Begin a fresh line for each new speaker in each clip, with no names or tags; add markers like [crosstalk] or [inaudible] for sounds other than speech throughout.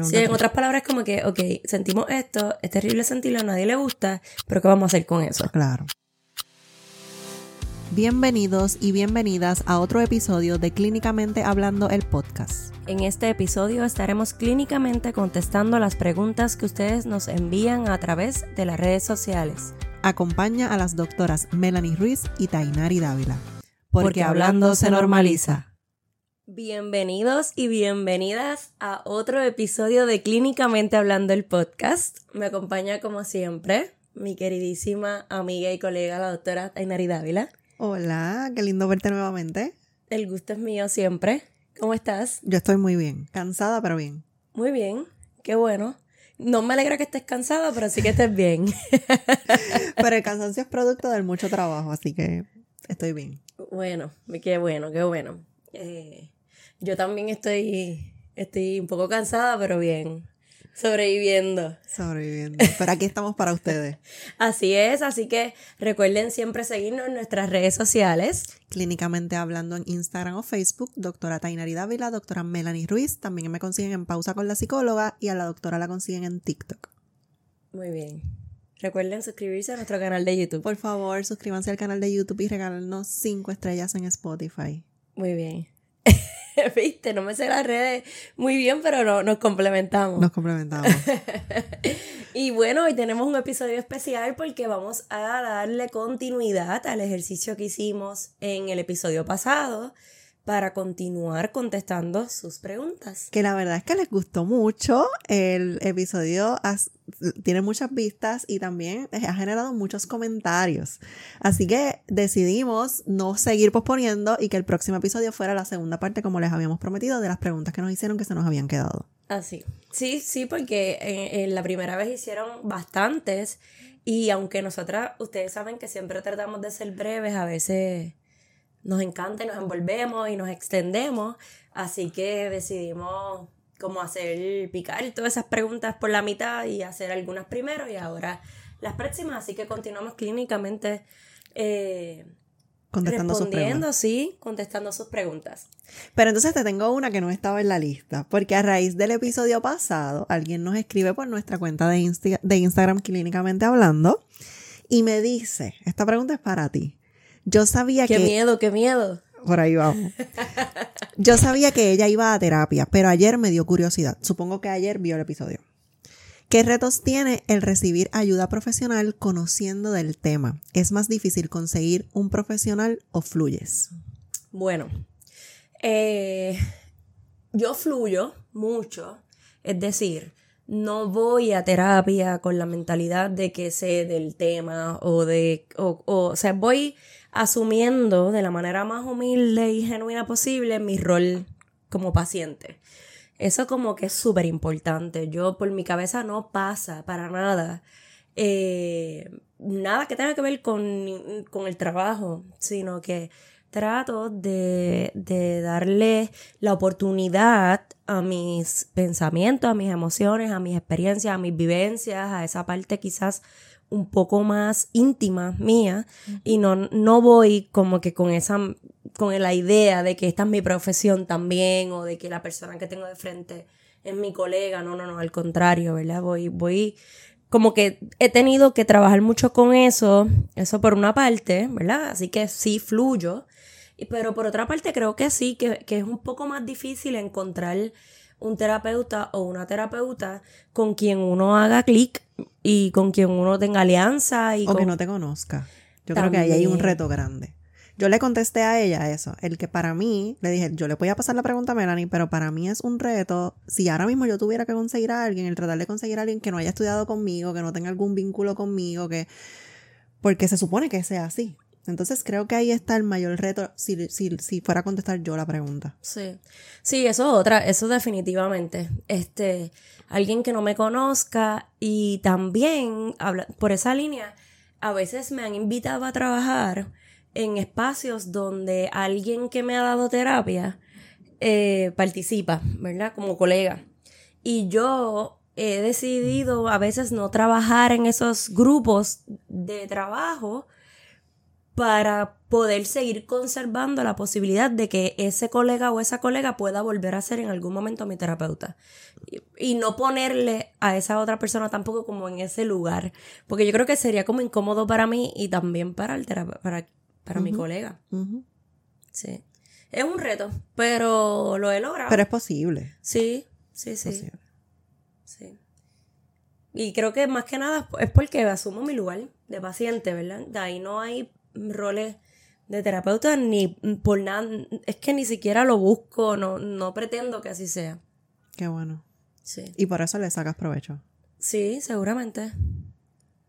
Sí, en otras palabras, como que, ok, sentimos esto, es terrible sentirlo, a nadie le gusta, pero ¿qué vamos a hacer con eso?
Claro. Bienvenidos y bienvenidas a otro episodio de Clínicamente Hablando el podcast.
En este episodio estaremos clínicamente contestando las preguntas que ustedes nos envían a través de las redes sociales.
Acompaña a las doctoras Melanie Ruiz y Tainari Dávila.
Porque, hablando se normaliza. Bienvenidos y bienvenidas a otro episodio de Clínicamente Hablando el podcast. Me acompaña como siempre mi queridísima amiga y colega, la doctora Tainari Dávila.
Hola, qué lindo verte nuevamente.
El gusto es mío siempre. ¿Cómo estás?
Yo estoy muy bien, cansada pero bien.
Muy bien, qué bueno. No me alegra que estés cansada, pero sí que estés bien. [laughs]
pero el cansancio es producto del mucho trabajo, así que estoy bien.
Bueno, qué bueno, qué bueno. Eh, yo también estoy, estoy un poco cansada, pero bien. Sobreviviendo.
Sobreviviendo. Pero aquí estamos para ustedes. [laughs]
así es, así que recuerden siempre seguirnos en nuestras redes sociales.
Clínicamente hablando en Instagram o Facebook, doctora Tainari Dávila, doctora Melanie Ruiz. También me consiguen en Pausa con la Psicóloga y a la doctora la consiguen en TikTok.
Muy bien. Recuerden suscribirse a nuestro canal de YouTube.
Por favor, suscríbanse al canal de YouTube y regálenos cinco estrellas en Spotify.
Muy bien. [laughs] [laughs] Viste, no me sé las redes muy bien, pero no, nos complementamos.
Nos complementamos. [laughs]
y bueno, hoy tenemos un episodio especial porque vamos a darle continuidad al ejercicio que hicimos en el episodio pasado para continuar contestando sus preguntas.
Que la verdad es que les gustó mucho. El episodio tiene muchas vistas y también ha generado muchos comentarios. Así que decidimos no seguir posponiendo y que el próximo episodio fuera la segunda parte, como les habíamos prometido, de las preguntas que nos hicieron que se nos habían quedado.
Así. Sí, sí, porque en la primera vez hicieron bastantes y aunque nosotras, ustedes saben que siempre tratamos de ser breves, a veces nos encanta y nos envolvemos y nos extendemos. Así que decidimos como hacer picar todas esas preguntas por la mitad y hacer algunas primero y ahora las próximas. Así que continuamos clínicamente eh,
contestando
respondiendo, sus sí, contestando sus preguntas.
Pero entonces te tengo una que no estaba en la lista, porque a raíz del episodio pasado, alguien nos escribe por nuestra cuenta de, de Instagram clínicamente hablando y me dice, esta pregunta es para ti. Yo sabía
que...
Qué
miedo, qué miedo.
Por ahí vamos. [laughs] Yo sabía que ella iba a terapia, pero ayer me dio curiosidad. Supongo que ayer vio el episodio. ¿Qué retos tiene el recibir ayuda profesional conociendo del tema? ¿Es más difícil conseguir un profesional o fluyes?
Bueno, eh, yo fluyo mucho, es decir, no voy a terapia con la mentalidad de que sé del tema o de, o, o sea, voy asumiendo de la manera más humilde y genuina posible mi rol como paciente. Eso como que es súper importante. Yo por mi cabeza no pasa para nada. Eh, nada que tenga que ver con, el trabajo, sino que trato de, de, darle la oportunidad a mis pensamientos, a mis emociones, a mis experiencias, a mis vivencias, a esa parte quizás un poco más íntima mía y no, no voy como que con esa con la idea de que esta es mi profesión también o de que la persona que tengo de frente es mi colega, no, no, no, al contrario, ¿verdad? Voy, voy, como que he tenido que trabajar mucho con eso, eso por una parte, ¿verdad? Así que sí fluyo, pero por otra parte creo que sí, que, que es un poco más difícil encontrar un terapeuta o una terapeuta con quien uno haga clic y con quien uno tenga alianza. Y
o que no te conozca. Yo creo que ahí hay un reto grande. Yo le contesté a ella eso, el que para mí, le dije, yo le voy a pasar la pregunta a Melanie, pero para mí es un reto, si ahora mismo yo tuviera que conseguir a alguien, el tratar de conseguir a alguien que no haya estudiado conmigo, que no tenga algún vínculo conmigo, que... Porque se supone que sea así. Entonces creo que ahí está el mayor reto si, si, si, fuera a contestar yo la pregunta.
Sí, sí, eso es otra, eso definitivamente. Este, alguien que no me conozca y también habla, por esa línea, a veces me han invitado a trabajar en espacios donde alguien que me ha dado terapia eh, participa, ¿verdad? Como colega. Y yo he decidido a veces no trabajar en esos grupos de trabajo para poder seguir conservando la posibilidad de que ese colega o esa colega pueda volver a ser en algún momento mi terapeuta. Y, no ponerle a esa otra persona tampoco como en ese lugar, porque yo creo que sería como incómodo para mí y también para, el para, para mi colega. Sí. Es un reto, pero lo he logrado.
Pero es posible.
Sí, sí, sí. Sí. Y creo que más que nada es porque asumo mi lugar de paciente, ¿verdad? De ahí no hay roles de terapeuta ni por nada, es que ni siquiera lo busco, no, no pretendo que así sea.
Qué bueno. Sí. Y por eso le sacas provecho.
Sí, seguramente.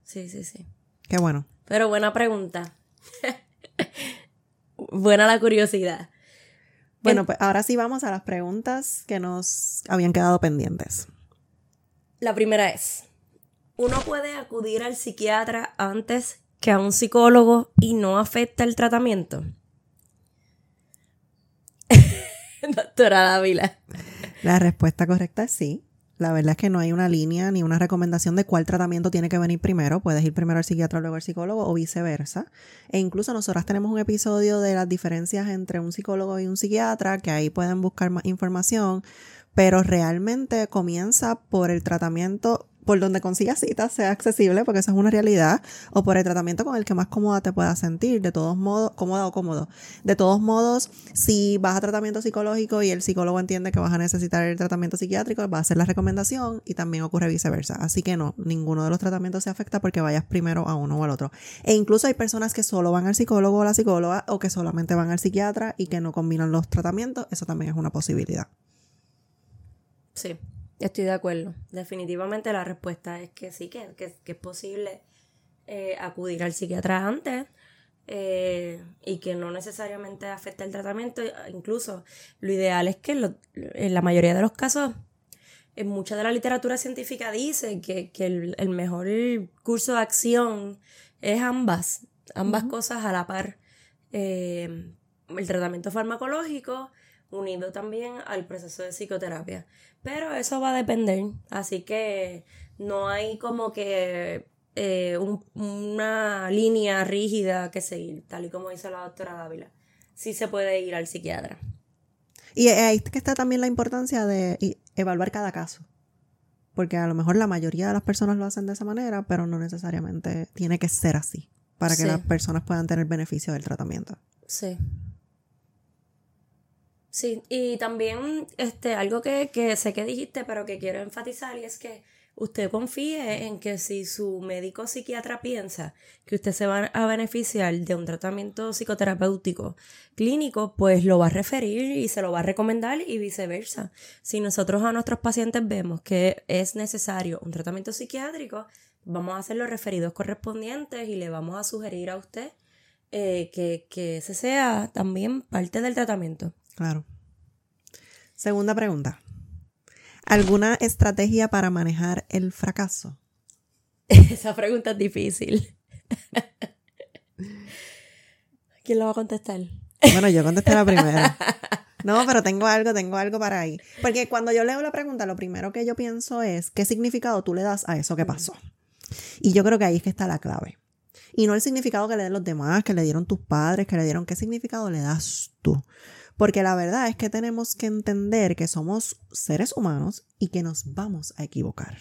Sí, sí, sí.
Qué bueno.
Pero buena pregunta. [laughs] buena la curiosidad.
Bueno, pues ahora sí vamos a las preguntas que nos habían quedado pendientes.
La primera es, ¿uno puede acudir al psiquiatra antes que a un psicólogo y no afecta el tratamiento? [laughs] Doctora Dávila.
La respuesta correcta es sí. La verdad es que no hay una línea ni una recomendación de cuál tratamiento tiene que venir primero. Puedes ir primero al psiquiatra, luego al psicólogo o viceversa. E incluso nosotras tenemos un episodio de las diferencias entre un psicólogo y un psiquiatra, que ahí pueden buscar más información. Pero realmente comienza por el tratamiento por donde consigas citas sea accesible, porque eso es una realidad, o por el tratamiento con el que más cómoda te puedas sentir, de todos modos, cómoda o cómodo. De todos modos, si vas a tratamiento psicológico y el psicólogo entiende que vas a necesitar el tratamiento psiquiátrico, va a hacer la recomendación y también ocurre viceversa. Así que no, ninguno de los tratamientos se afecta porque vayas primero a uno o al otro. E incluso hay personas que solo van al psicólogo o la psicóloga o que solamente van al psiquiatra y que no combinan los tratamientos, eso también es una posibilidad.
Sí. Estoy de acuerdo. Definitivamente la respuesta es que sí, que, es posible eh, acudir al psiquiatra antes eh, y que no necesariamente afecte el tratamiento. Incluso lo ideal es que en la mayoría de los casos, en mucha de la literatura científica dice que, el, mejor curso de acción es ambas, ambas cosas a la par. Eh, el tratamiento farmacológico unido también al proceso de psicoterapia. Pero eso va a depender, así que no hay como que eh, una línea rígida que seguir, tal y como dice la doctora Dávila. Sí se puede ir al psiquiatra.
Y ahí que está también la importancia de evaluar cada caso. Porque a lo mejor la mayoría de las personas lo hacen de esa manera, pero no necesariamente tiene que ser así para que las personas puedan tener beneficio del tratamiento.
Sí. Sí, y también este, algo que, sé que dijiste, pero que quiero enfatizar, y es que usted confíe en que si su médico psiquiatra piensa que usted se va a beneficiar de un tratamiento psicoterapéutico clínico, pues lo va a referir y se lo va a recomendar y viceversa. Si nosotros a nuestros pacientes vemos que es necesario un tratamiento psiquiátrico, vamos a hacer los referidos correspondientes y le vamos a sugerir a usted eh, que, que ese sea también parte del tratamiento.
Claro. Segunda pregunta. ¿Alguna estrategia para manejar el fracaso? [laughs]
Esa pregunta es difícil. [laughs] ¿Quién lo va a contestar?
Bueno, yo contesté la primera. [laughs] No, pero tengo algo, tengo algo para ahí. Porque cuando yo leo la pregunta, lo primero que yo pienso es qué significado tú le das a eso que pasó. Y yo creo que ahí es que está la clave. Y no el significado que le den los demás, que le dieron tus padres, que le dieron, ¿qué significado le das tú? Porque la verdad es que tenemos que entender que somos seres humanos y que nos vamos a equivocar.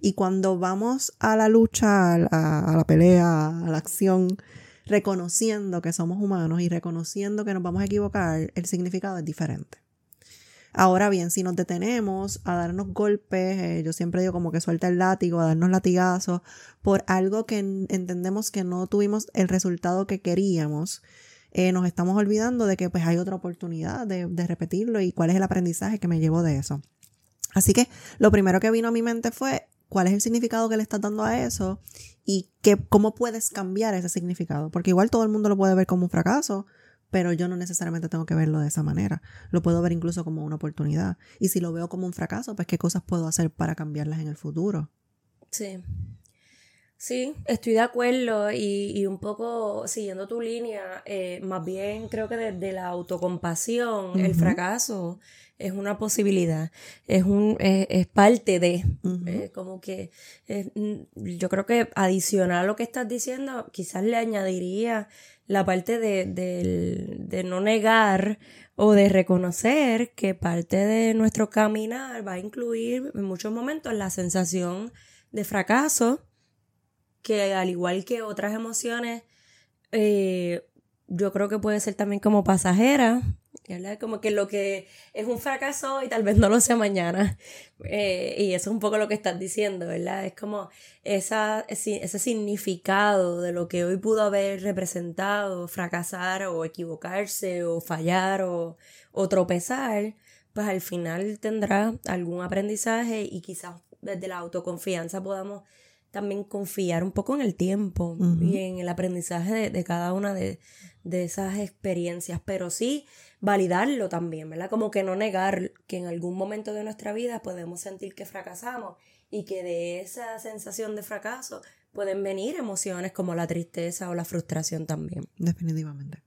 Y cuando vamos a la lucha, a, la pelea, a la acción, reconociendo que somos humanos y reconociendo que nos vamos a equivocar, el significado es diferente. Ahora bien, si nos detenemos a darnos golpes, eh, yo siempre digo como que suelta el látigo, a darnos latigazos por algo que entendemos que no tuvimos el resultado que queríamos, eh, nos estamos olvidando de que pues hay otra oportunidad de, repetirlo y cuál es el aprendizaje que me llevo de eso. Así que lo primero que vino a mi mente fue cuál es el significado que le estás dando a eso y que, cómo puedes cambiar ese significado. Porque igual todo el mundo lo puede ver como un fracaso, pero yo no necesariamente tengo que verlo de esa manera. Lo puedo ver incluso como una oportunidad. Y si lo veo como un fracaso, pues qué cosas puedo hacer para cambiarlas en el futuro.
Sí. Sí, estoy de acuerdo y, un poco siguiendo tu línea, eh, más bien creo que desde la autocompasión, el fracaso es una posibilidad, es un es, parte de, eh, como que yo creo que adicional a lo que estás diciendo, quizás le añadiría la parte de, de no negar o de reconocer que parte de nuestro caminar va a incluir en muchos momentos la sensación de fracaso que al igual que otras emociones, eh, yo creo que puede ser también como pasajera, Como que lo que es un fracaso y tal vez no lo sea mañana. Eh, y eso es un poco lo que estás diciendo, ¿verdad? Es como esa, ese significado de lo que hoy pudo haber representado, fracasar o equivocarse o fallar o, o tropezar, pues al final tendrá algún aprendizaje y quizás desde la autoconfianza podamos también confiar un poco en el tiempo y en el aprendizaje de, cada una de, esas experiencias, pero sí validarlo también, ¿verdad? Como que no negar que en algún momento de nuestra vida podemos sentir que fracasamos y que de esa sensación de fracaso pueden venir emociones como la tristeza o la frustración también.
Definitivamente.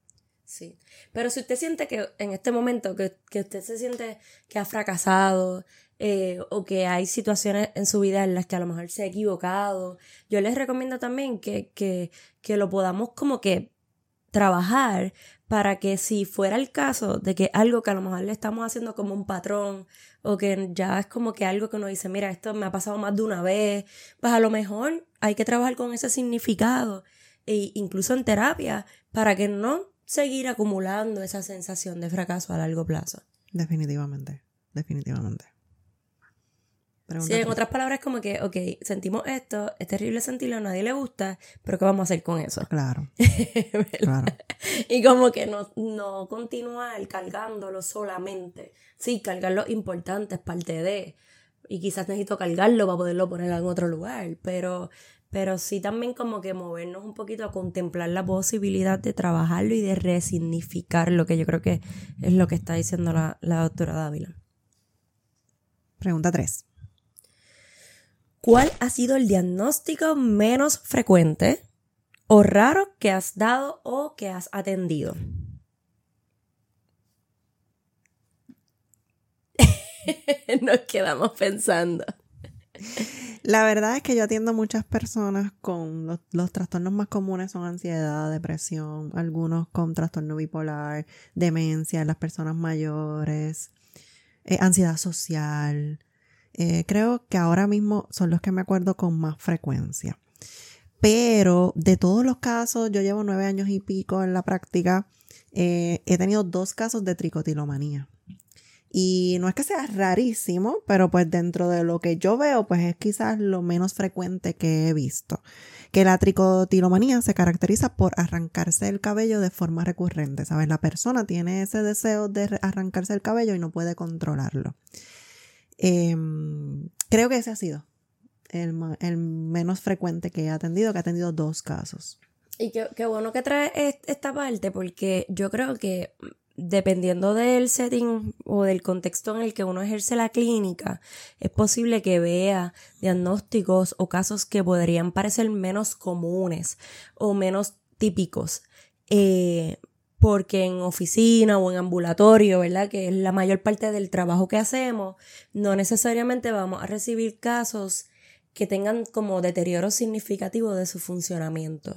Sí. Pero si usted siente que en este momento, que, que usted se siente que ha fracasado, eh, o que hay situaciones en su vida en las que a lo mejor se ha equivocado. Yo les recomiendo también que, que, que lo podamos como que trabajar para que si fuera el caso de que algo que a lo mejor le estamos haciendo como un patrón o que ya es como que algo que uno dice, mira, esto me ha pasado más de una vez, pues a lo mejor hay que trabajar con ese significado e incluso en terapia para que no seguir acumulando esa sensación de fracaso a largo plazo.
Definitivamente, definitivamente.
Sí, en otras palabras, como que, ok, sentimos esto, es terrible sentirlo, a nadie le gusta, pero ¿qué vamos a hacer con eso?
Claro. [laughs] claro.
Y como que no, no continuar cargándolo solamente. Sí, cargarlo importante, es parte de. Y quizás necesito cargarlo para poderlo poner en otro lugar, pero, pero sí también como que movernos un poquito a contemplar la posibilidad de trabajarlo y de resignificar lo que yo creo que es lo que está diciendo la, la doctora Dávila.
Pregunta 3.
¿Cuál ha sido el diagnóstico menos frecuente o raro que has dado o que has atendido? [laughs] Nos quedamos pensando.
La verdad es que yo atiendo muchas personas con los, trastornos más comunes son ansiedad, depresión, algunos con trastorno bipolar, demencia, las personas mayores, eh, ansiedad social, eh, creo que ahora mismo son los que me acuerdo con más frecuencia. Pero de todos los casos, yo llevo nueve años y pico en la práctica, eh, he tenido dos casos de tricotilomanía. Y no es que sea rarísimo, pero pues dentro de lo que yo veo, pues es quizás lo menos frecuente que he visto. Que la tricotilomanía se caracteriza por arrancarse el cabello de forma recurrente, ¿sabes? La persona tiene ese deseo de arrancarse el cabello y no puede controlarlo. Em, creo que ese ha sido el, menos frecuente que he atendido, que ha atendido dos casos.
Y qué, bueno que trae esta parte, porque yo creo que dependiendo del setting o del contexto en el que uno ejerce la clínica, es posible que vea diagnósticos o casos que podrían parecer menos comunes o menos típicos. Eh, porque en oficina o en ambulatorio, ¿verdad? Que es la mayor parte del trabajo que hacemos, no necesariamente vamos a recibir casos que tengan como deterioro significativo de su funcionamiento.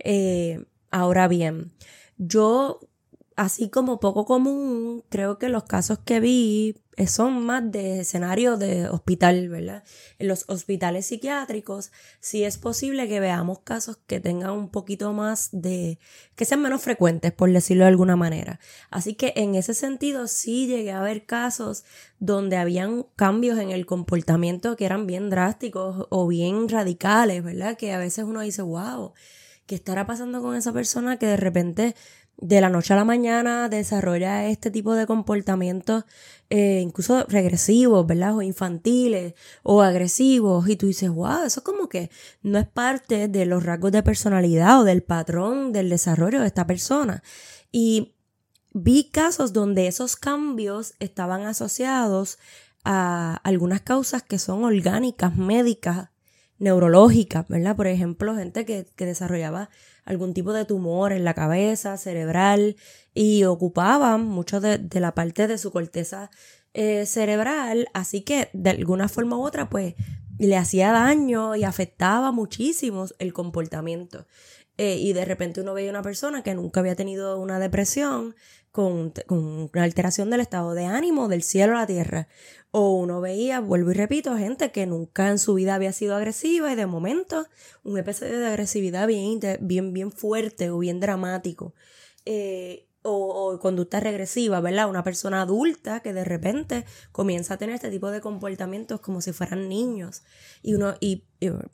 Eh, ahora bien, yo así como poco común, creo que los casos que vi eh, son más de escenario de hospital, ¿verdad? En los hospitales psiquiátricos sí es posible que veamos casos que tengan un poquito más de, que sean menos frecuentes, por decirlo de alguna manera. Así que en ese sentido sí llegué a ver casos donde habían cambios en el comportamiento que eran bien drásticos o bien radicales, ¿verdad? Que a veces uno dice, wow, ¿qué estará pasando con esa persona que de repente de la noche a la mañana desarrolla este tipo de comportamientos, eh, incluso regresivos, ¿verdad? O infantiles o agresivos. Y tú dices, wow, eso como que no es parte de los rasgos de personalidad o del patrón del desarrollo de esta persona. Y vi casos donde esos cambios estaban asociados a algunas causas que son orgánicas, médicas, neurológicas, ¿verdad? Por ejemplo, gente que, que desarrollaba algún tipo de tumor en la cabeza, cerebral, y ocupaba mucho de, de la parte de su corteza eh, cerebral, así que de alguna forma u otra, pues le hacía daño y afectaba muchísimo el comportamiento. Eh, y de repente uno veía una persona que nunca había tenido una depresión con, una alteración del estado de ánimo del cielo a la tierra. O uno veía, vuelvo y repito, gente que nunca en su vida había sido agresiva y de momento un episodio de agresividad bien, bien, bien fuerte o bien dramático. Eh, o, conducta regresiva, ¿verdad? Una persona adulta que de repente comienza a tener este tipo de comportamientos como si fueran niños. Y uno, y,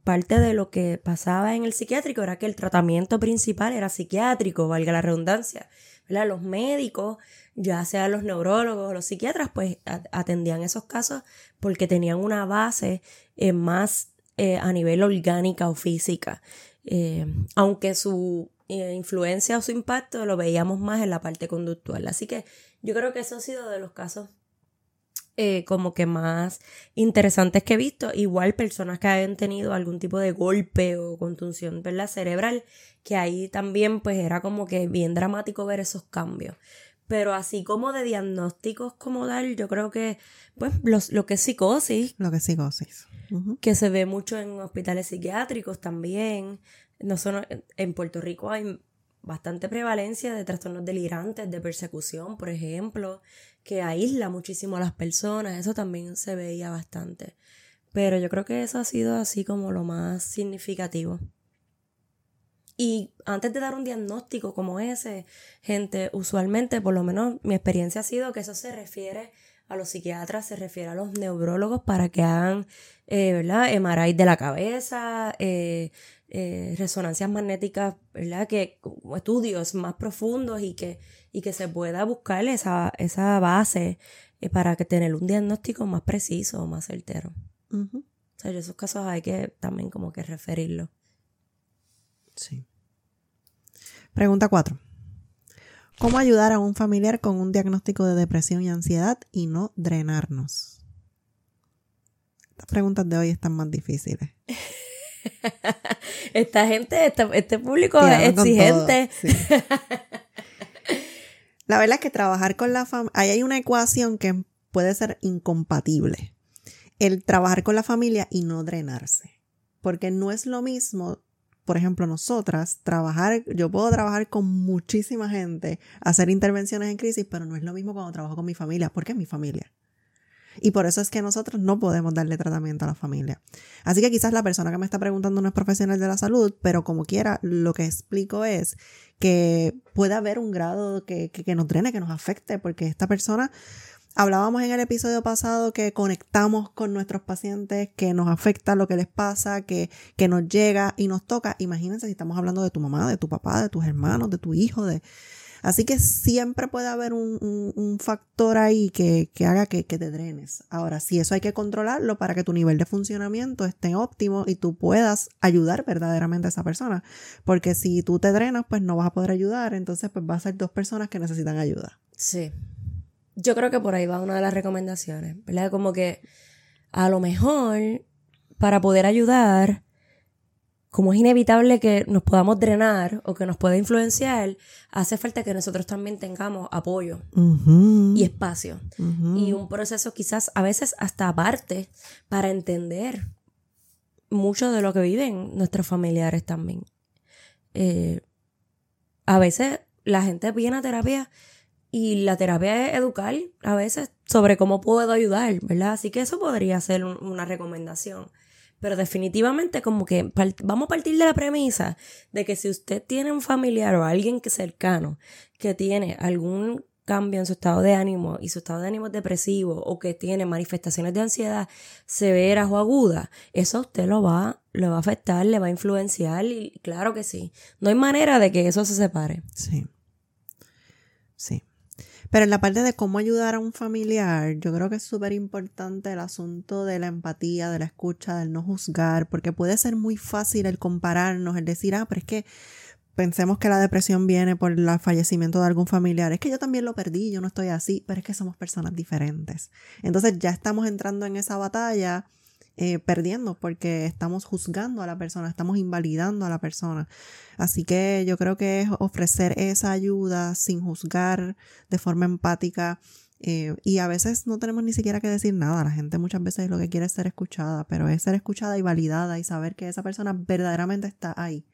parte de lo que pasaba en el psiquiátrico era que el tratamiento principal era psiquiátrico, valga la redundancia. Los médicos, ya sea los neurólogos o los psiquiatras, pues atendían esos casos porque tenían una base eh, más eh, a nivel orgánica o física. Eh, aunque su influencia o su impacto lo veíamos más en la parte conductual. Así que yo creo que eso ha sido de los casos eh, como que más interesantes que he visto. Igual personas que hayan tenido algún tipo de golpe o contunción ¿verdad? cerebral, que ahí también pues era como que bien dramático ver esos cambios. Pero así como de diagnósticos como tal, yo creo que pues lo que es psicosis.
Lo que es psicosis.
Que se ve mucho en hospitales psiquiátricos también no son, en Puerto Rico hay bastante prevalencia de trastornos delirantes, de persecución, por ejemplo, que aísla muchísimo a las personas, eso también se veía bastante. Pero yo creo que eso ha sido así como lo más significativo. Y antes de dar un diagnóstico como ese, gente, usualmente, por lo menos mi experiencia ha sido que eso se refiere a los psiquiatras, se refiere a los neurólogos para que hagan, eh, ¿verdad? MRI de la cabeza, eh, eh, resonancias magnéticas, ¿verdad? Que estudios más profundos y que, y que se pueda buscar esa, esa base eh, para que tener un diagnóstico más preciso, más certero. O sea, esos casos hay que también como que referirlo.
Sí. Pregunta 4. ¿Cómo ayudar a un familiar con un diagnóstico de depresión y ansiedad y no drenarnos? Las preguntas de hoy están más difíciles. [laughs] [laughs]
Esta gente, este, público es exigente.
la verdad es que trabajar con la familia, ahí hay una ecuación que puede ser incompatible. El trabajar con la familia y no drenarse. Porque no es lo mismo, por ejemplo, nosotras, trabajar, yo puedo trabajar con muchísima gente, hacer intervenciones en crisis, pero no es lo mismo cuando trabajo con mi familia, porque es mi familia. Y por eso es que nosotros no podemos darle tratamiento a la familia. Así que quizás la persona que me está preguntando no es profesional de la salud, pero como quiera, lo que explico es que puede haber un grado que, que, nos drene, que nos afecte, porque esta persona Hablábamos en el episodio pasado que conectamos con nuestros pacientes, que nos afecta lo que les pasa, que, que, nos llega y nos toca. Imagínense si estamos hablando de tu mamá, de tu papá, de tus hermanos, de tu hijo, de, Así que siempre puede haber un, factor ahí que, haga que, te drenes. Ahora, si eso hay que controlarlo para que tu nivel de funcionamiento esté óptimo y tú puedas ayudar verdaderamente a esa persona. Porque si tú te drenas, pues no vas a poder ayudar. Entonces, pues va a ser dos personas que necesitan ayuda.
Sí. Yo creo que por ahí va una de las recomendaciones, ¿verdad? Como que a lo mejor para poder ayudar como es inevitable que nos podamos drenar o que nos pueda influenciar, hace falta que nosotros también tengamos apoyo y espacio. Y un proceso quizás a veces hasta aparte para entender mucho de lo que viven nuestros familiares también. Eh, a veces la gente viene a terapia y la terapia es educar a veces sobre cómo puedo ayudar, ¿verdad? Así que eso podría ser una recomendación. Pero definitivamente como que vamos a partir de la premisa de que si usted tiene un familiar o alguien que cercano que tiene algún cambio en su estado de ánimo y su estado de ánimo es depresivo o que tiene manifestaciones de ansiedad severas o agudas, eso usted lo va, lo va a afectar, le va a influenciar y claro que sí. No hay manera de que eso se separe.
Sí. Sí. Pero en la parte de cómo ayudar a un familiar, yo creo que es súper importante el asunto de la empatía, de la escucha, del no juzgar, porque puede ser muy fácil el compararnos, el decir, ah, pero es que pensemos que la depresión viene por el fallecimiento de algún familiar. Es que yo también lo perdí, yo no estoy así, pero es que somos personas diferentes. Entonces ya estamos entrando en esa batalla eh, perdiendo porque estamos juzgando a la persona, estamos invalidando a la persona. Así que yo creo que es ofrecer esa ayuda sin juzgar de forma empática. Eh, y a veces no tenemos ni siquiera que decir nada. La gente muchas veces lo que quiere es ser escuchada, pero es ser escuchada y validada y saber que esa persona verdaderamente está ahí.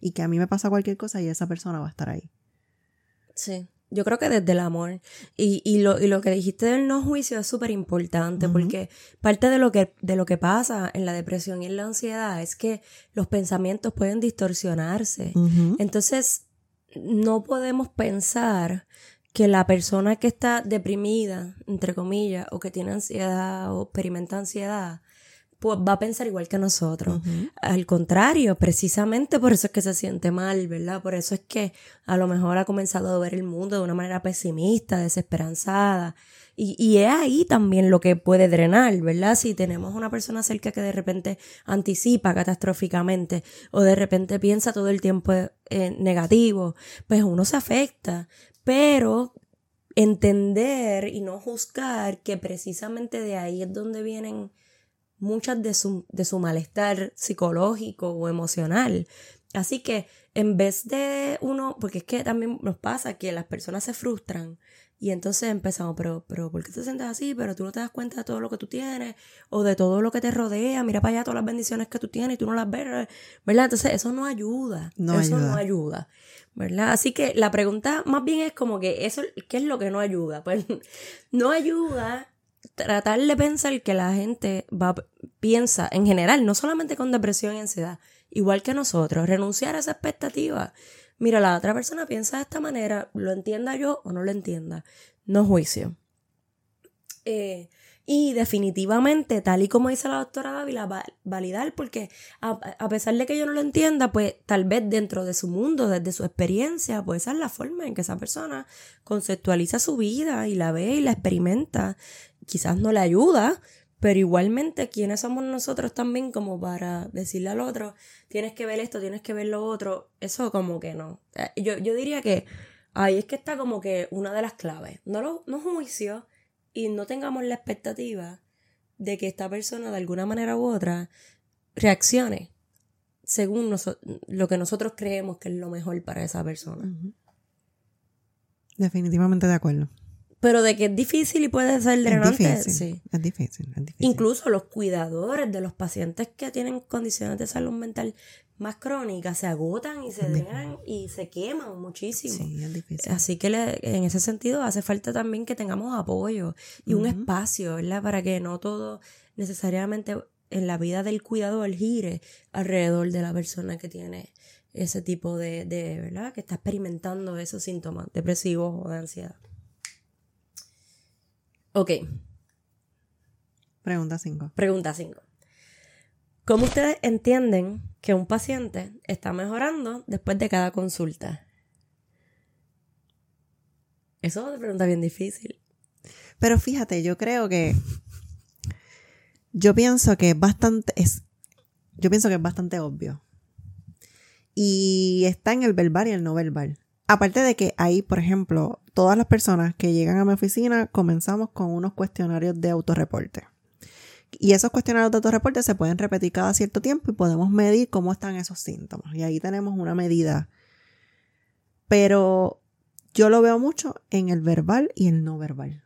Y que a mí me pasa cualquier cosa y esa persona va a estar ahí.
Sí. Yo creo que desde el amor. Y, y, lo, y lo que dijiste del no juicio es súper importante porque parte de lo, que, de lo que pasa en la depresión y en la ansiedad es que los pensamientos pueden distorsionarse. Entonces, no podemos pensar que la persona que está deprimida, entre comillas, o que tiene ansiedad o experimenta ansiedad, pues va a pensar igual que nosotros. Al contrario, precisamente por eso es que se siente mal, ¿verdad? Por eso es que a lo mejor ha comenzado a ver el mundo de una manera pesimista, desesperanzada. Y, y es ahí también lo que puede drenar, ¿verdad? Si tenemos una persona cerca que de repente anticipa catastróficamente o de repente piensa todo el tiempo eh, negativo, pues uno se afecta. Pero entender y no juzgar que precisamente de ahí es donde vienen muchas de su, de su malestar psicológico o emocional. Así que en vez de uno, porque es que también nos pasa que las personas se frustran y entonces empezamos, pero, pero, ¿por qué te sientes así? Pero tú no te das cuenta de todo lo que tú tienes o de todo lo que te rodea. Mira para allá todas las bendiciones que tú tienes y tú no las ves, ¿verdad? Entonces eso no ayuda. No eso no ayuda. ¿Verdad? Así que la pregunta más bien es como que eso, ¿qué es lo que no ayuda? Pues [laughs] no ayuda tratar de pensar que la gente va, piensa en general, no solamente con depresión y ansiedad, igual que nosotros, renunciar a esa expectativa. Mira, la otra persona piensa de esta manera, lo entienda yo o no lo entienda, no juicio. Eh, y definitivamente, tal y como dice la doctora Dávila, validar, porque a, pesar de que yo no lo entienda, pues tal vez dentro de su mundo, desde su experiencia, pues esa es la forma en que esa persona conceptualiza su vida y la ve y la experimenta quizás no le ayuda, pero igualmente, ¿quiénes somos nosotros también como para decirle al otro, tienes que ver esto, tienes que ver lo otro? Eso como que no. Eh, yo, yo diría que ahí es que está como que una de las claves. No, lo, no juicio y no tengamos la expectativa de que esta persona de alguna manera u otra reaccione según lo que nosotros creemos que es lo mejor para esa persona.
Definitivamente de acuerdo.
Pero de que es difícil y puede ser drenante,
es difícil, Es difícil, es difícil.
Incluso los cuidadores de los pacientes que tienen condiciones de salud mental más crónicas se agotan y se drenan y se queman muchísimo.
Sí, es difícil.
Así que en ese sentido hace falta también que tengamos apoyo y un espacio, ¿verdad? Para que no todo necesariamente en la vida del cuidador gire alrededor de la persona que tiene ese tipo de, de ¿verdad? Que está experimentando esos síntomas depresivos o de ansiedad. Ok.
Pregunta 5.
Pregunta 5. ¿Cómo ustedes entienden que un paciente está mejorando después de cada consulta? Eso es una pregunta bien difícil.
Pero fíjate, yo creo que. Yo pienso que es bastante. Es, yo pienso que es bastante obvio. Y está en el verbal y el no verbal. Aparte de que ahí, por ejemplo, todas las personas que llegan a mi oficina comenzamos con unos cuestionarios de autorreporte. Y esos cuestionarios de autorreporte se pueden repetir cada cierto tiempo y podemos medir cómo están esos síntomas. Y ahí tenemos una medida. Pero yo lo veo mucho en el verbal y el no verbal.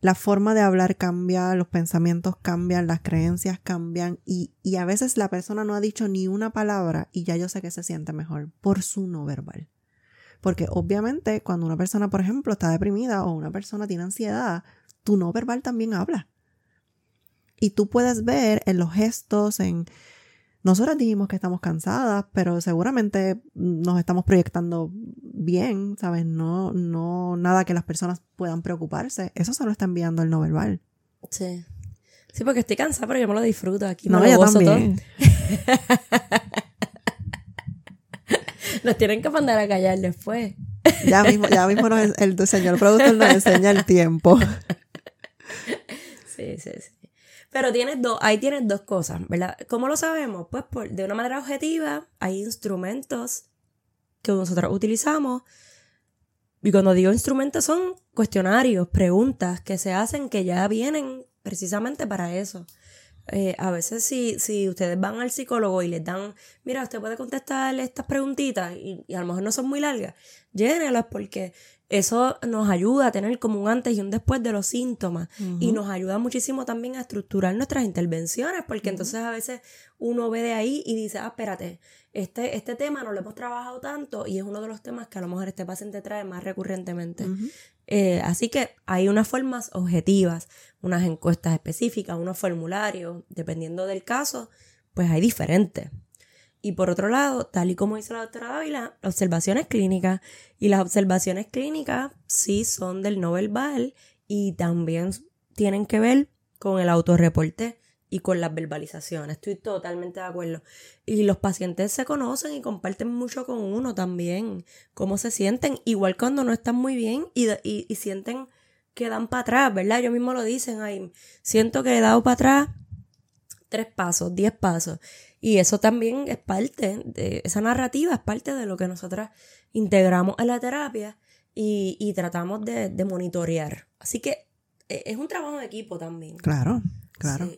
La forma de hablar cambia, los pensamientos cambian, las creencias cambian y, y a veces la persona no ha dicho ni una palabra y ya yo sé que se siente mejor por su no verbal. Porque obviamente cuando una persona, por ejemplo, está deprimida o una persona tiene ansiedad, tu no verbal también habla. Y tú puedes ver en los gestos, en... Nosotros dijimos que estamos cansadas, pero seguramente nos estamos proyectando bien, ¿sabes? No, no, nada que las personas puedan preocuparse. Eso se lo está enviando el no verbal.
Sí. Sí, porque estoy cansada, pero yo me lo disfruto aquí. No, yo también. [laughs] [laughs] Nos tienen que mandar a callar después.
Ya mismo, ya mismo el señor productor nos enseña el tiempo. [laughs]
Sí, sí, sí. Pero tienes dos, ahí tienes dos cosas, ¿verdad? ¿Cómo lo sabemos? Pues por, de una manera objetiva, hay instrumentos que nosotros utilizamos. Y cuando digo instrumentos son cuestionarios, preguntas que se hacen que ya vienen precisamente para eso. Eh, a veces si, si ustedes van al psicólogo y les dan, mira, usted puede contestar estas preguntitas y, y a lo mejor no son muy largas, llénelas porque eso nos ayuda a tener como un antes y un después de los síntomas y nos ayuda muchísimo también a estructurar nuestras intervenciones porque entonces a veces uno ve de ahí y dice, ah, espérate, este, este tema no lo hemos trabajado tanto y es uno de los temas que a lo mejor este paciente trae más recurrentemente. Eh, así que hay unas formas objetivas, unas encuestas específicas, unos formularios, dependiendo del caso, pues hay diferentes. Y por otro lado, tal y como dice la doctora Dávila, observaciones clínicas. Y las observaciones clínicas sí son del no verbal y también tienen que ver con el autorreporte y con las verbalizaciones. Estoy totalmente de acuerdo. Y los pacientes se conocen y comparten mucho con uno también, cómo se sienten, igual cuando no están muy bien y, y, sienten que dan para atrás, ¿verdad? Ellos mismos lo dicen ahí, siento que he dado para atrás tres pasos, diez pasos. Y eso también es parte de esa narrativa, es parte de lo que nosotras integramos en la terapia y, tratamos de, monitorear. Así que e, es un trabajo de equipo también.
Claro, claro.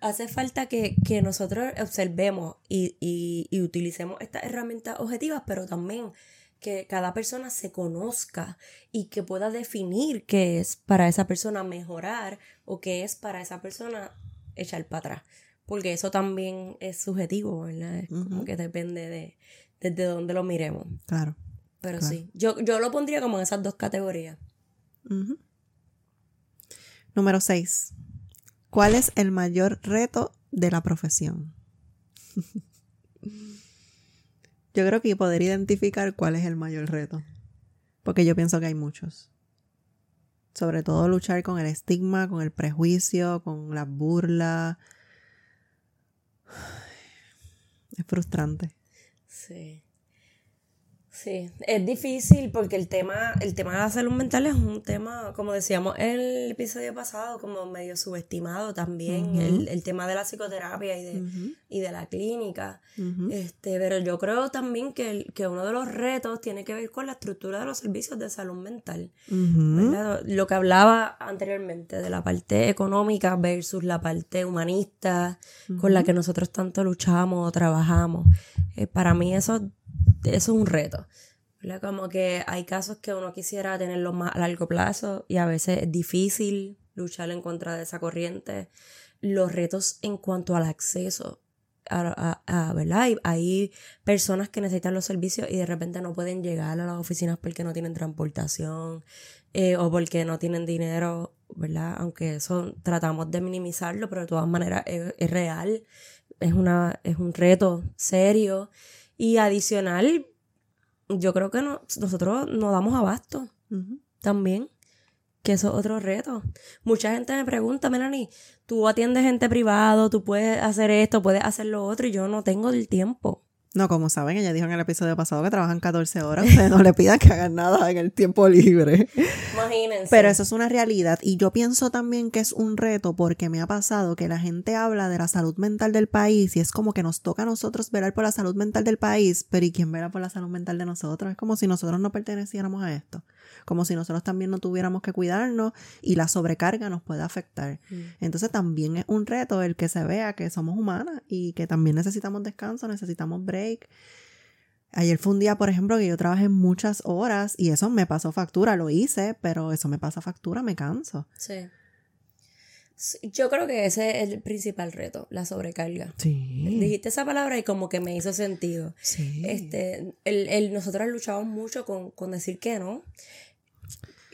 Hace falta que, nosotros observemos y, y, utilicemos estas herramientas objetivas, pero también que cada persona se conozca y que pueda definir qué es para esa persona mejorar o qué es para esa persona echar para atrás porque eso también es subjetivo, ¿verdad? como que depende de desde dónde lo miremos.
Claro.
Pero sí, yo, yo lo pondría como en esas dos categorías.
Número 6. ¿Cuál es el mayor reto de la profesión? [laughs] yo creo que poder identificar cuál es el mayor reto. Porque yo pienso que hay muchos. Sobre todo luchar con el estigma, con el prejuicio, con la burla, [sighs] es frustrante.
Sí. Sí, es difícil porque el tema, el tema de la salud mental es un tema, como decíamos en el episodio pasado, como medio subestimado también, el, tema de la psicoterapia y de, y de la clínica. este, pero yo creo también que, que, uno de los retos tiene que ver con la estructura de los servicios de salud mental. Lo que hablaba anteriormente de la parte económica versus la parte humanista con la que nosotros tanto luchamos o trabajamos. Eh, para mí eso eso es un reto. Como que hay casos que uno quisiera tenerlos más a largo plazo y a veces es difícil luchar en contra de esa corriente. Los retos en cuanto al acceso a, ¿verdad? Hay, personas que necesitan los servicios y de repente no pueden llegar a las oficinas porque no tienen transportación eh, o porque no tienen dinero, ¿verdad? Aunque eso tratamos de minimizarlo, pero de todas maneras es, es real, es, una, es un reto serio. Y adicional, yo creo que nosotros nos damos abasto también, que eso es otro reto. Mucha gente me pregunta, Melanie, tú atiendes gente privado, tú puedes hacer esto, puedes hacer lo otro, y yo no tengo el tiempo.
No, como saben, ella dijo en el episodio pasado que trabajan 14 horas. Ustedes no le pidan que hagan nada en el tiempo libre.
Imagínense.
Pero eso es una realidad. Y yo pienso también que es un reto porque me ha pasado que la gente habla de la salud mental del país y es como que nos toca a nosotros velar por la salud mental del país, pero ¿y quién verá por la salud mental de nosotros? Es como si nosotros no perteneciéramos a esto como si nosotros también no tuviéramos que cuidarnos y la sobrecarga nos puede afectar. Mm. Entonces también es un reto el que se vea que somos humanas y que también necesitamos descanso, necesitamos break. Ayer fue un día, por ejemplo, que yo trabajé muchas horas y eso me pasó factura, lo hice, pero eso me pasa factura, me canso.
Sí. Yo creo que ese es el principal reto, la sobrecarga.
Sí.
Dijiste esa palabra y como que me hizo sentido.
Sí.
Este, el, el nosotros luchamos mucho con, con decir que no.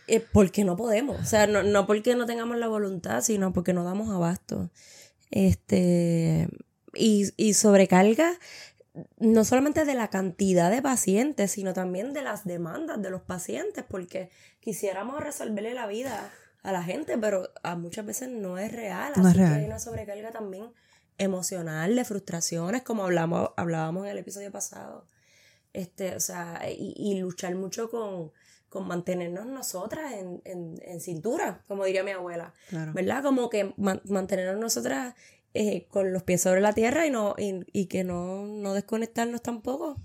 Eh, porque no podemos. O sea, no, no porque no tengamos la voluntad, sino porque no damos abasto. Este, y, y sobrecarga no solamente de la cantidad de pacientes, sino también de las demandas de los pacientes, porque quisiéramos resolverle la vida a la gente, pero a muchas veces no es real.
No
así
es real.
que hay una sobrecarga también emocional, de frustraciones, como hablamos, hablábamos en el episodio pasado. Este, o sea, y, y luchar mucho con, con mantenernos nosotras en, en, cintura, como diría mi abuela. ¿Verdad? Como que mantenernos nosotras eh, con los pies sobre la tierra y, no, y, que no, no desconectarnos tampoco.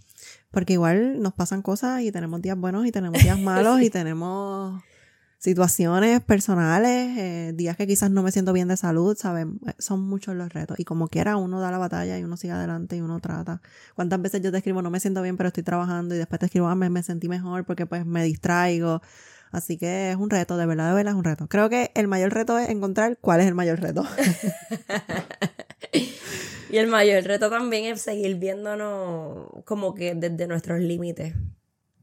Porque igual nos pasan cosas y tenemos días buenos y tenemos días [laughs] malos y tenemos situaciones personales, eh, días que quizás no me siento bien de salud, ¿saben? Son muchos los retos. Y como quiera, uno da la batalla y uno sigue adelante y uno trata. ¿Cuántas veces yo te escribo, no me siento bien, pero estoy trabajando y después te escribo, ah, me, me sentí mejor porque pues me distraigo. Así que es un reto, de verdad, de verdad es un reto. Creo que el mayor reto es encontrar cuál es el mayor reto. [laughs]
y el mayor reto también es seguir viéndonos como que desde nuestros límites.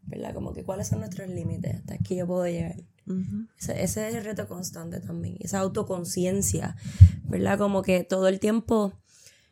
¿Verdad? Como que cuáles son nuestros límites, hasta aquí yo puedo llegar ese, es el reto constante también, esa autoconciencia, ¿verdad? Como que todo el tiempo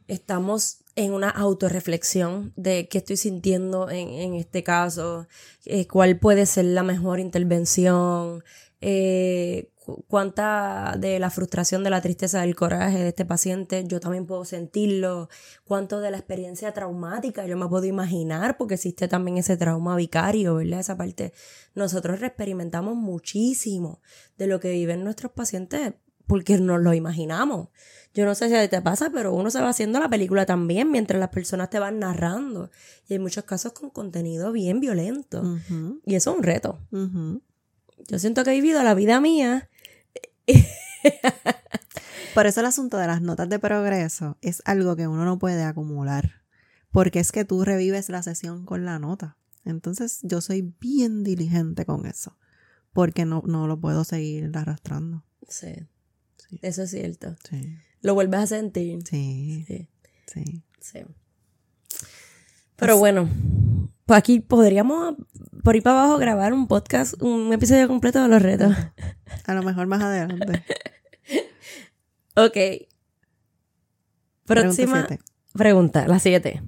estamos en una autorreflexión de qué estoy sintiendo en, este caso, eh, cuál puede ser la mejor intervención, eh, cuánta de la frustración, de la tristeza, del coraje de este paciente yo también puedo sentirlo, cuánto de la experiencia traumática yo me puedo imaginar, porque existe también ese trauma vicario, ¿verdad? Esa parte. Nosotros experimentamos muchísimo de lo que viven nuestros pacientes porque nos lo imaginamos. Yo no sé si a te pasa, pero uno se va haciendo la película también mientras las personas te van narrando. Y hay muchos casos con contenido bien violento. Y eso es un reto. Yo siento que he vivido la vida mía [laughs]
Por eso el asunto de las notas de progreso es algo que uno no puede acumular, porque es que tú revives la sesión con la nota. Entonces yo soy bien diligente con eso, porque no, no lo puedo seguir arrastrando.
Sí. Eso es cierto. Sí. Lo vuelves a sentir.
Sí. Sí.
Sí. Pero bueno, pues aquí podríamos por ir para abajo grabar un podcast, un episodio completo de los retos.
A lo mejor más adelante. [laughs]
ok. Próxima pregunta, la siete.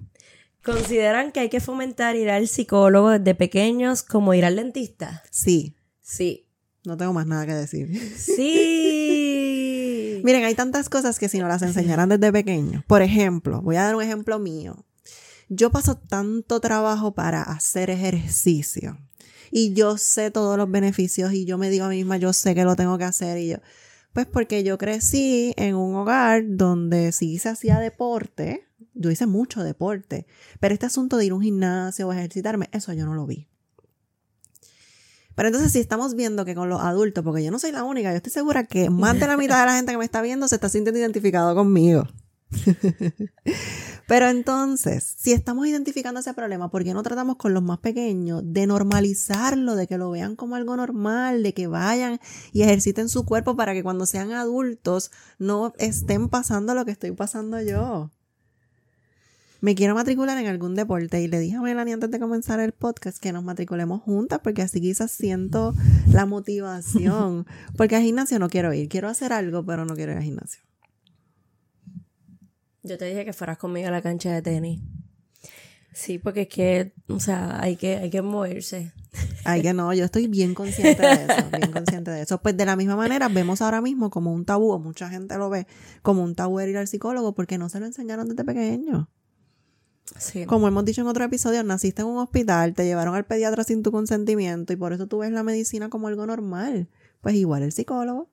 ¿Consideran que hay que fomentar ir al psicólogo desde pequeños como ir al dentista?
Sí.
Sí.
No tengo más nada que decir.
Sí. [laughs]
Miren, hay tantas cosas que si no las enseñaran desde pequeño. Por ejemplo, voy a dar un ejemplo mío. Yo paso tanto trabajo para hacer ejercicio y yo sé todos los beneficios y yo me digo a mí misma, yo sé que lo tengo que hacer y yo, pues porque yo crecí en un hogar donde sí se hacía deporte, yo hice mucho deporte, pero este asunto de ir a un gimnasio o ejercitarme, eso yo no lo vi. Pero entonces si estamos viendo que con los adultos, porque yo no soy la única, yo estoy segura que más de la mitad de la gente que me está viendo se está sintiendo identificado conmigo. [laughs] Pero entonces, si estamos identificando ese problema, ¿por qué no tratamos con los más pequeños de normalizarlo, de que lo vean como algo normal, de que vayan y ejerciten su cuerpo para que cuando sean adultos no estén pasando lo que estoy pasando yo? Me quiero matricular en algún deporte y le dije a Melanie antes de comenzar el podcast que nos matriculemos juntas porque así quizás siento la motivación. [laughs] Porque al gimnasio no quiero ir, quiero hacer algo, pero no quiero ir al gimnasio.
Yo te dije que fueras conmigo a la cancha de tenis. Sí, porque es que, o sea, hay que, hay que moverse.
Hay que no, yo estoy bien consciente de eso, bien consciente de eso. Pues de la misma manera, vemos ahora mismo como un tabú, o mucha gente lo ve como un tabú ir al psicólogo porque no se lo enseñaron desde pequeño. Sí. Como hemos dicho en otro episodio, naciste en un hospital, te llevaron al pediatra sin tu consentimiento y por eso tú ves la medicina como algo normal. Pues igual el psicólogo.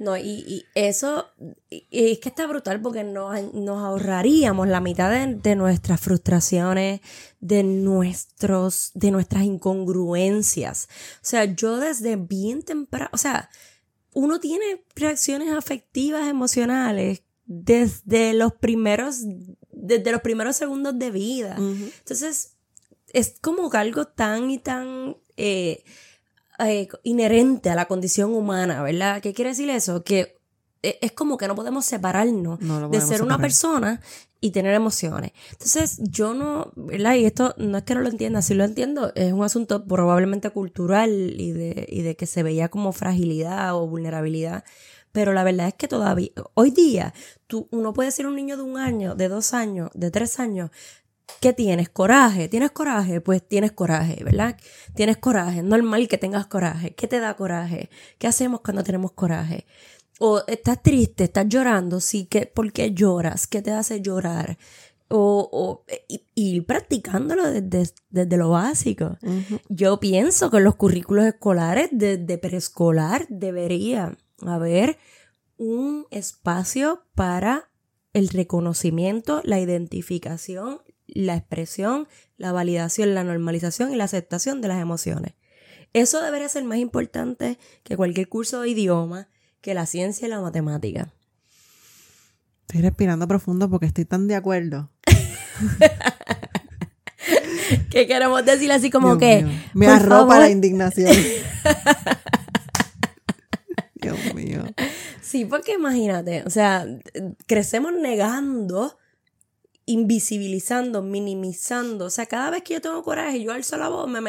No, y, y eso, y es que está brutal porque nos, ahorraríamos la mitad de, nuestras frustraciones, de nuestros, de nuestras incongruencias. O sea, yo desde bien temprano, o sea, uno tiene reacciones afectivas, emocionales, desde los primeros, desde los primeros segundos de vida. Entonces, es como algo tan y tan eh, eh, inherente a la condición humana, ¿verdad? ¿Qué quiere decir eso? Que e, es como que no podemos separarnos de ser una persona y tener emociones. Entonces, yo no, ¿verdad? Y esto no es que no lo entienda, sí lo entiendo, es un asunto probablemente cultural y de, y de que se veía como fragilidad o vulnerabilidad. Pero la verdad es que todavía, hoy día, tú, uno puede ser un niño de un año, de dos años, de tres años, ¿Qué tienes? ¿Coraje? ¿Tienes coraje? Pues tienes coraje, ¿verdad? Tienes coraje. Normal que tengas coraje. ¿Qué te da coraje? ¿Qué hacemos cuando tenemos coraje? O estás triste, estás llorando, sí, que, ¿por qué lloras? ¿Qué te hace llorar? O, o ir practicándolo desde, desde lo básico. Yo pienso que en los currículos escolares desde preescolar debería haber un espacio para el reconocimiento, la identificación, la expresión, la validación, la normalización y la aceptación de las emociones. Eso debería ser más importante que cualquier curso de idioma, que la ciencia y la matemática.
Estoy respirando profundo porque estoy tan de acuerdo. [laughs]
¿Qué queremos decir así como que?
Me arropa la indignación. [laughs] Dios mío.
Sí, porque imagínate, o sea, crecemos negando, invisibilizando, minimizando. O sea, cada vez que yo tengo coraje, yo alzo la voz, me,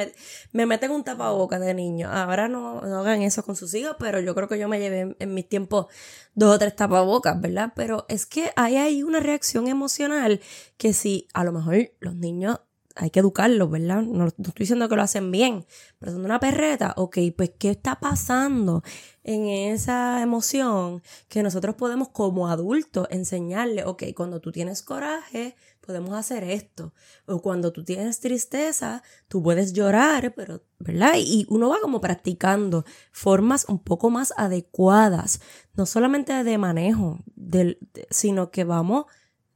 me meten un tapabocas de niño. Ahora no, no, hagan eso con sus hijos, pero yo creo que yo me llevé en, mis tiempos dos o tres tapabocas, ¿verdad? Pero es que hay ahí una reacción emocional que si a lo mejor los niños hay que educarlos, ¿verdad? No, estoy diciendo que lo hacen bien, pero son una perreta, ok, pues ¿qué está pasando en esa emoción que nosotros podemos como adultos enseñarle, ok, cuando tú tienes coraje, podemos hacer esto, o cuando tú tienes tristeza, tú puedes llorar, pero, ¿verdad? Y uno va como practicando formas un poco más adecuadas, no solamente de manejo, del, sino que vamos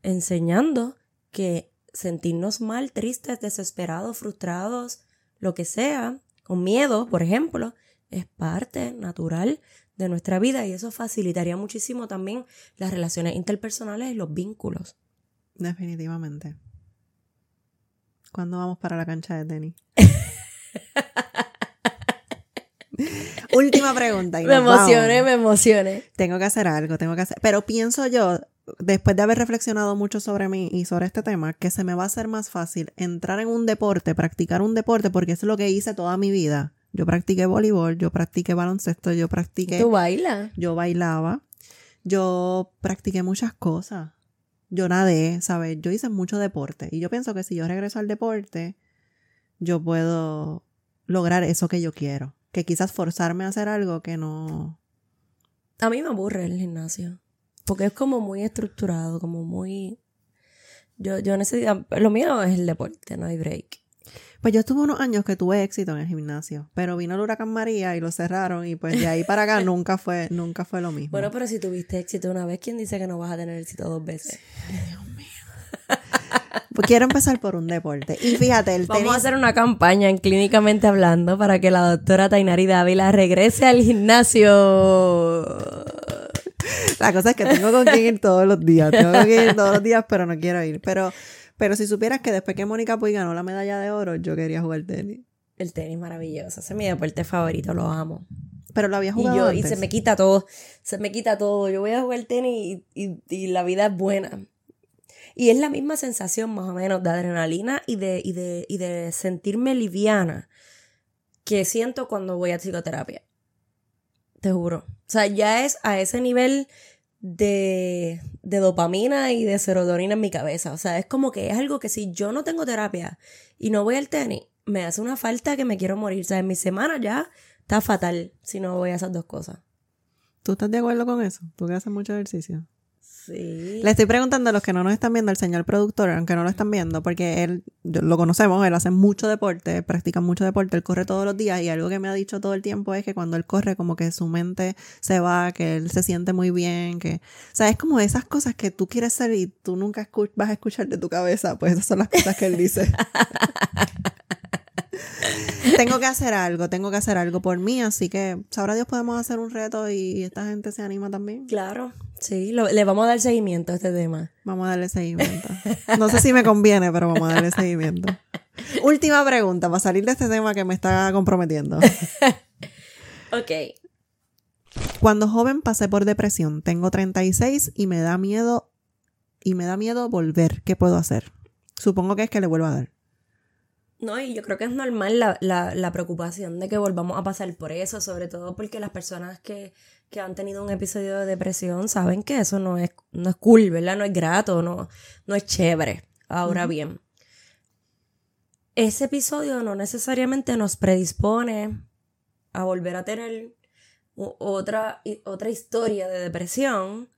enseñando que sentirnos mal, tristes, desesperados, frustrados, lo que sea, con miedo, por ejemplo, es parte natural de nuestra vida y eso facilitaría muchísimo también las relaciones interpersonales y los vínculos.
Definitivamente. ¿Cuándo vamos para la cancha de tenis? [laughs] Última pregunta.
me emocioné, me emocioné.
Tengo que hacer algo, tengo que hacer. Pero pienso yo, después de haber reflexionado mucho sobre mí y sobre este tema, que se me va a hacer más fácil entrar en un deporte, practicar un deporte, porque eso es lo que hice toda mi vida. Yo practiqué voleibol, yo practiqué baloncesto, yo practiqué...
¿Tú bailas?
Yo bailaba. Yo practiqué muchas cosas. Yo nadé, ¿sabes? Yo hice mucho deporte. Y yo pienso que si yo regreso al deporte, yo puedo lograr eso que yo quiero. Que quizás forzarme a hacer algo que no...
A mí me aburre el gimnasio. Porque es como muy estructurado, como muy... Yo, yo necesito... Lo mío es el deporte, no hay break.
Pues yo estuve unos años que tuve éxito en el gimnasio, pero vino el huracán María y lo cerraron y pues de ahí para acá [laughs] nunca fue, nunca fue lo mismo.
Bueno, pero si tuviste éxito una vez, ¿quién dice que no vas a tener éxito dos veces?
Dios mío. Pues quiero empezar por un deporte. Y fíjate, el
Vamos a hacer una campaña en Clínicamente Hablando para que la doctora Tainari Dávila regrese al gimnasio.
La cosa es que tengo con quién ir todos los días. Tengo con quién ir todos los días, pero no quiero ir. Pero, pero si supieras que después que Mónica Puy ganó la medalla de oro, yo quería jugar tenis.
El tenis maravilloso. Ese es mi deporte favorito, lo amo.
Pero lo había jugado
y yo,
antes.
Y se me quita todo. Se me quita todo. Yo voy a jugar tenis y, y, la vida es buena. Y es la misma sensación más o menos de adrenalina y de, y de, y de sentirme liviana que siento cuando voy a psicoterapia. Te juro. O sea, ya es a ese nivel de, de, dopamina y de serotonina en mi cabeza. O sea, es como que es algo que si yo no tengo terapia y no voy al tenis, me hace una falta que me quiero morir. O sea, en mi semana ya está fatal si no voy a esas dos cosas.
¿Tú estás de acuerdo con eso? ¿Tú que haces mucho ejercicio?
Sí.
Le estoy preguntando a los que no nos están viendo, al señor productor, aunque no lo están viendo, porque él, lo conocemos, él hace mucho deporte, practica mucho deporte, él corre todos los días y algo que me ha dicho todo el tiempo es que cuando él corre como que su mente se va, que él se siente muy bien, que, o sea, es como esas cosas que tú quieres ser y tú nunca vas a escuchar de tu cabeza, pues esas son las cosas que él dice. [laughs] tengo que hacer algo, tengo que hacer algo por mí, así que sabrá Dios podemos hacer un reto y esta gente se anima también.
Claro, sí, lo, le vamos a dar seguimiento a este tema.
Vamos a darle seguimiento. No sé si me conviene, pero vamos a darle seguimiento. [laughs] Última pregunta para salir de este tema que me está comprometiendo. [laughs]
ok.
Cuando joven pasé por depresión, tengo 36 y me da miedo y me da miedo volver. ¿Qué puedo hacer? Supongo que es que le vuelvo a dar.
No, y yo creo que es normal la, la, la, preocupación de que volvamos a pasar por eso, sobre todo porque las personas que, que, han tenido un episodio de depresión saben que eso no es, no es cool, ¿verdad? No es grato, no, no es chévere. Ahora uh -huh. bien, ese episodio no necesariamente nos predispone a volver a tener otra, otra historia de depresión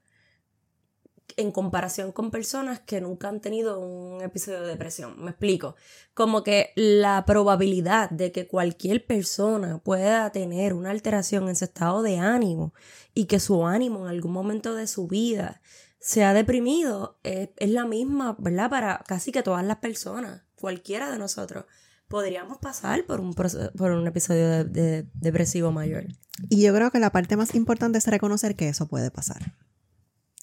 en comparación con personas que nunca han tenido un episodio de depresión. Me explico. Como que la probabilidad de que cualquier persona pueda tener una alteración en su estado de ánimo y que su ánimo en algún momento de su vida sea deprimido es, es la misma, ¿verdad? Para casi que todas las personas, cualquiera de nosotros. podríamos pasar por un, por un episodio de, depresivo mayor.
Y yo creo que la parte más importante es reconocer que eso puede pasar.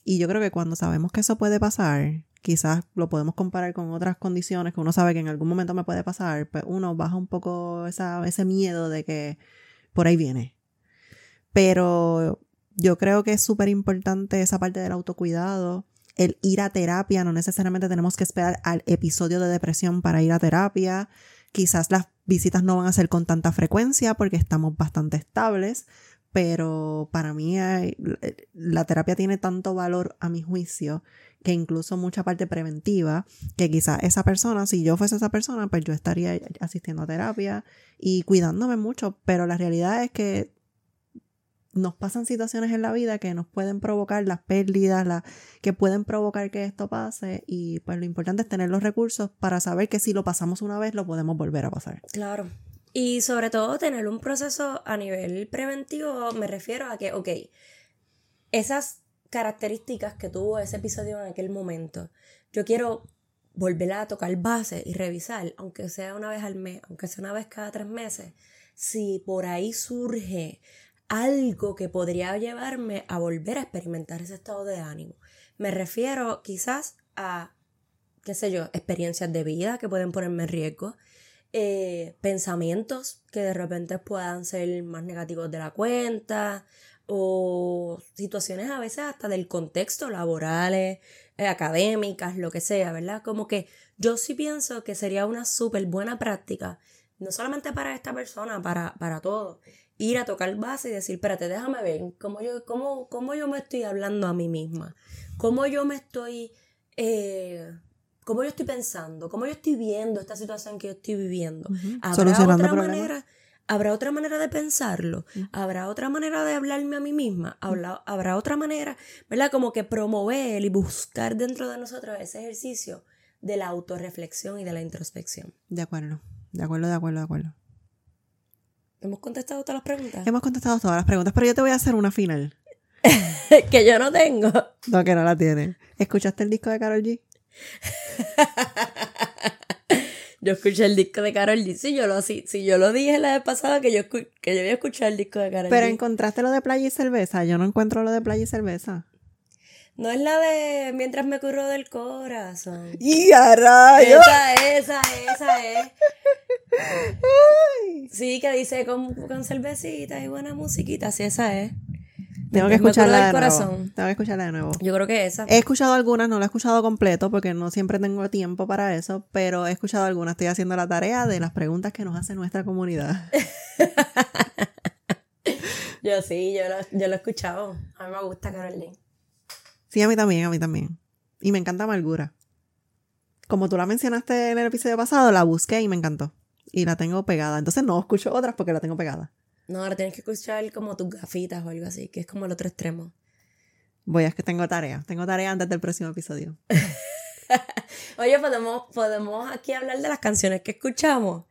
Y yo creo que cuando sabemos que eso puede pasar, quizás lo podemos comparar con otras condiciones que uno sabe que en algún momento me puede pasar, pues uno baja un poco esa, ese miedo de que por ahí viene. Pero yo creo que es súper importante esa parte del autocuidado, el ir a terapia, no necesariamente tenemos que esperar al episodio de depresión para ir a terapia. Quizás las visitas no van a ser con tanta frecuencia porque estamos bastante estables, pero para mí la terapia tiene tanto valor a mi juicio que incluso mucha parte preventiva, que quizás esa persona, si yo fuese esa persona, pues yo estaría asistiendo a terapia y cuidándome mucho, pero la realidad es que nos pasan situaciones en la vida que nos pueden provocar las pérdidas, la, que pueden provocar que esto pase y pues lo importante es tener los recursos para saber que si lo pasamos una vez lo podemos volver a pasar.
Claro. Y sobre todo tener un proceso a nivel preventivo, me refiero a que, ok, esas características que tuvo ese episodio en aquel momento, yo quiero volver a tocar base y revisar, aunque sea una vez al mes, aunque sea una vez cada tres meses, si por ahí surge algo que podría llevarme a volver a experimentar ese estado de ánimo. Me refiero quizás a, qué sé yo, experiencias de vida que pueden ponerme en riesgo, eh, pensamientos que de repente puedan ser más negativos de la cuenta, o situaciones a veces hasta del contexto laborales, eh, académicas, lo que sea, ¿verdad? Como que yo sí pienso que sería una súper buena práctica, no solamente para esta persona, para, para todos, ir a tocar base y decir, espérate, déjame ver cómo yo, cómo, cómo yo me estoy hablando a mí misma, cómo yo me estoy, eh, cómo yo estoy pensando, cómo yo estoy viendo esta situación que yo estoy viviendo. ¿Habrá otra manera? ¿Habrá otra manera de pensarlo? ¿Habrá otra manera de hablarme a mí misma? ¿Habrá, otra manera, ¿verdad? Como que promover y buscar dentro de nosotros ese ejercicio de la autorreflexión y de la introspección.
De acuerdo, de acuerdo, de acuerdo, de acuerdo.
¿Hemos contestado todas las preguntas?
Hemos contestado todas las preguntas, pero yo te voy a hacer una final. [laughs]
que yo no tengo.
No, que no la tiene. ¿Escuchaste el disco de Carol G?
Yo escuché el disco de Carol G. Sí, yo lo, sí, yo lo dije la vez pasada que yo, que yo había escuchado el disco de Carol
G. Pero encontraste lo de Playa y Cerveza. Yo no encuentro lo de Playa y Cerveza.
No es la de Mientras me curro del corazón.
¡Y a rayos!
Esa, esa, esa es. [laughs] Sí, que dice con, con cervecita y buena musiquita. Sí, esa es.
Tengo que escucharla de corazón. nuevo. Tengo que escucharla de nuevo.
Yo creo que esa.
He escuchado algunas, no la he escuchado completo porque no siempre tengo tiempo para eso, pero he escuchado algunas. Estoy haciendo la tarea de las preguntas que nos hace nuestra comunidad. [laughs]
yo sí, yo lo, yo lo he escuchado. A mí me gusta Carol
Sí, a mí también, a mí también. Y me encanta Amargura. Como tú la mencionaste en el episodio pasado, la busqué y me encantó. Y la tengo pegada. Entonces no escucho otras porque la tengo pegada.
No, ahora tienes que escuchar como tus gafitas o algo así, que es como el otro extremo.
Voy, es que tengo tarea. Tengo tarea antes del próximo episodio. [laughs]
Oye, podemos, podemos aquí hablar de las canciones que escuchamos.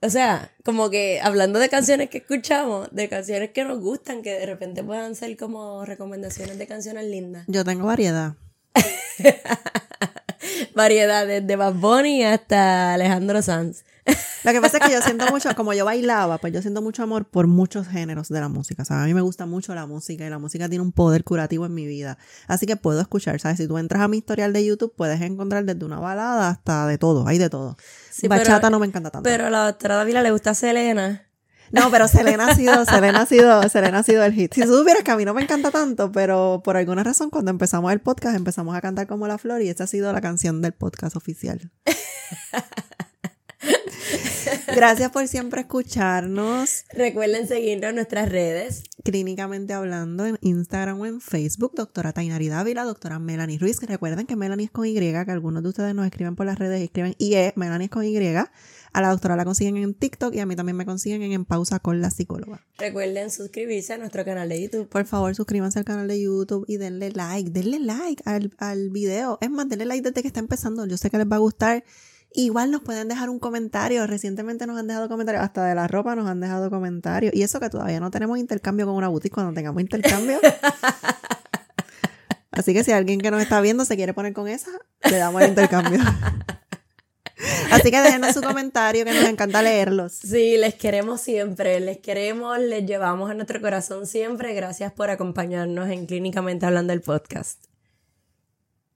O sea, como que hablando de canciones que escuchamos, de canciones que nos gustan, que de repente puedan ser como recomendaciones de canciones lindas.
Yo tengo variedad. [laughs]
variedad, desde Bad Bunny hasta Alejandro Sanz.
Lo que pasa es que yo siento mucho, como yo bailaba, pues yo siento mucho amor por muchos géneros de la música. O sea, a mí me gusta mucho la música y la música tiene un poder curativo en mi vida. Así que puedo escuchar, ¿sabes? Si tú entras a mi historial de YouTube, puedes encontrar desde una balada hasta de todo, hay de todo. Bachata no me encanta tanto.
Pero a la doctora Davila le gusta Selena.
No, pero Selena ha sido, Selena ha sido, Selena ha sido el hit. Si tú supieras que a mí no me encanta tanto, pero por alguna razón cuando empezamos el podcast empezamos a cantar como la flor y esta ha sido la canción del podcast oficial. [laughs] Gracias por siempre escucharnos.
Recuerden seguirnos en nuestras redes.
Clínicamente hablando en Instagram o en Facebook, doctora Tainari Dávila, doctora Melanie Ruiz. Recuerden que Melanie es con Y, que algunos de ustedes nos escriben por las redes y escriben IE, Melanie es con Y. A la doctora la consiguen en TikTok y a mí también me consiguen en En Pausa con la psicóloga.
Recuerden suscribirse a nuestro canal de YouTube.
Por favor, suscríbanse al canal de YouTube y denle like, denle like al, al video. Es más, denle like desde que está empezando. Yo sé que les va a gustar. Igual nos pueden dejar un comentario. Recientemente nos han dejado comentarios, hasta de la ropa nos han dejado comentarios. Y eso que todavía no tenemos intercambio con una boutique. Cuando tengamos intercambio. [laughs] Así que si alguien que nos está viendo se quiere poner con esa, le damos el intercambio. [laughs] Así que déjenos su comentario que nos encanta leerlos.
Sí, les queremos siempre, les queremos, les llevamos en nuestro corazón siempre. Gracias por acompañarnos en Clínicamente Hablando del podcast.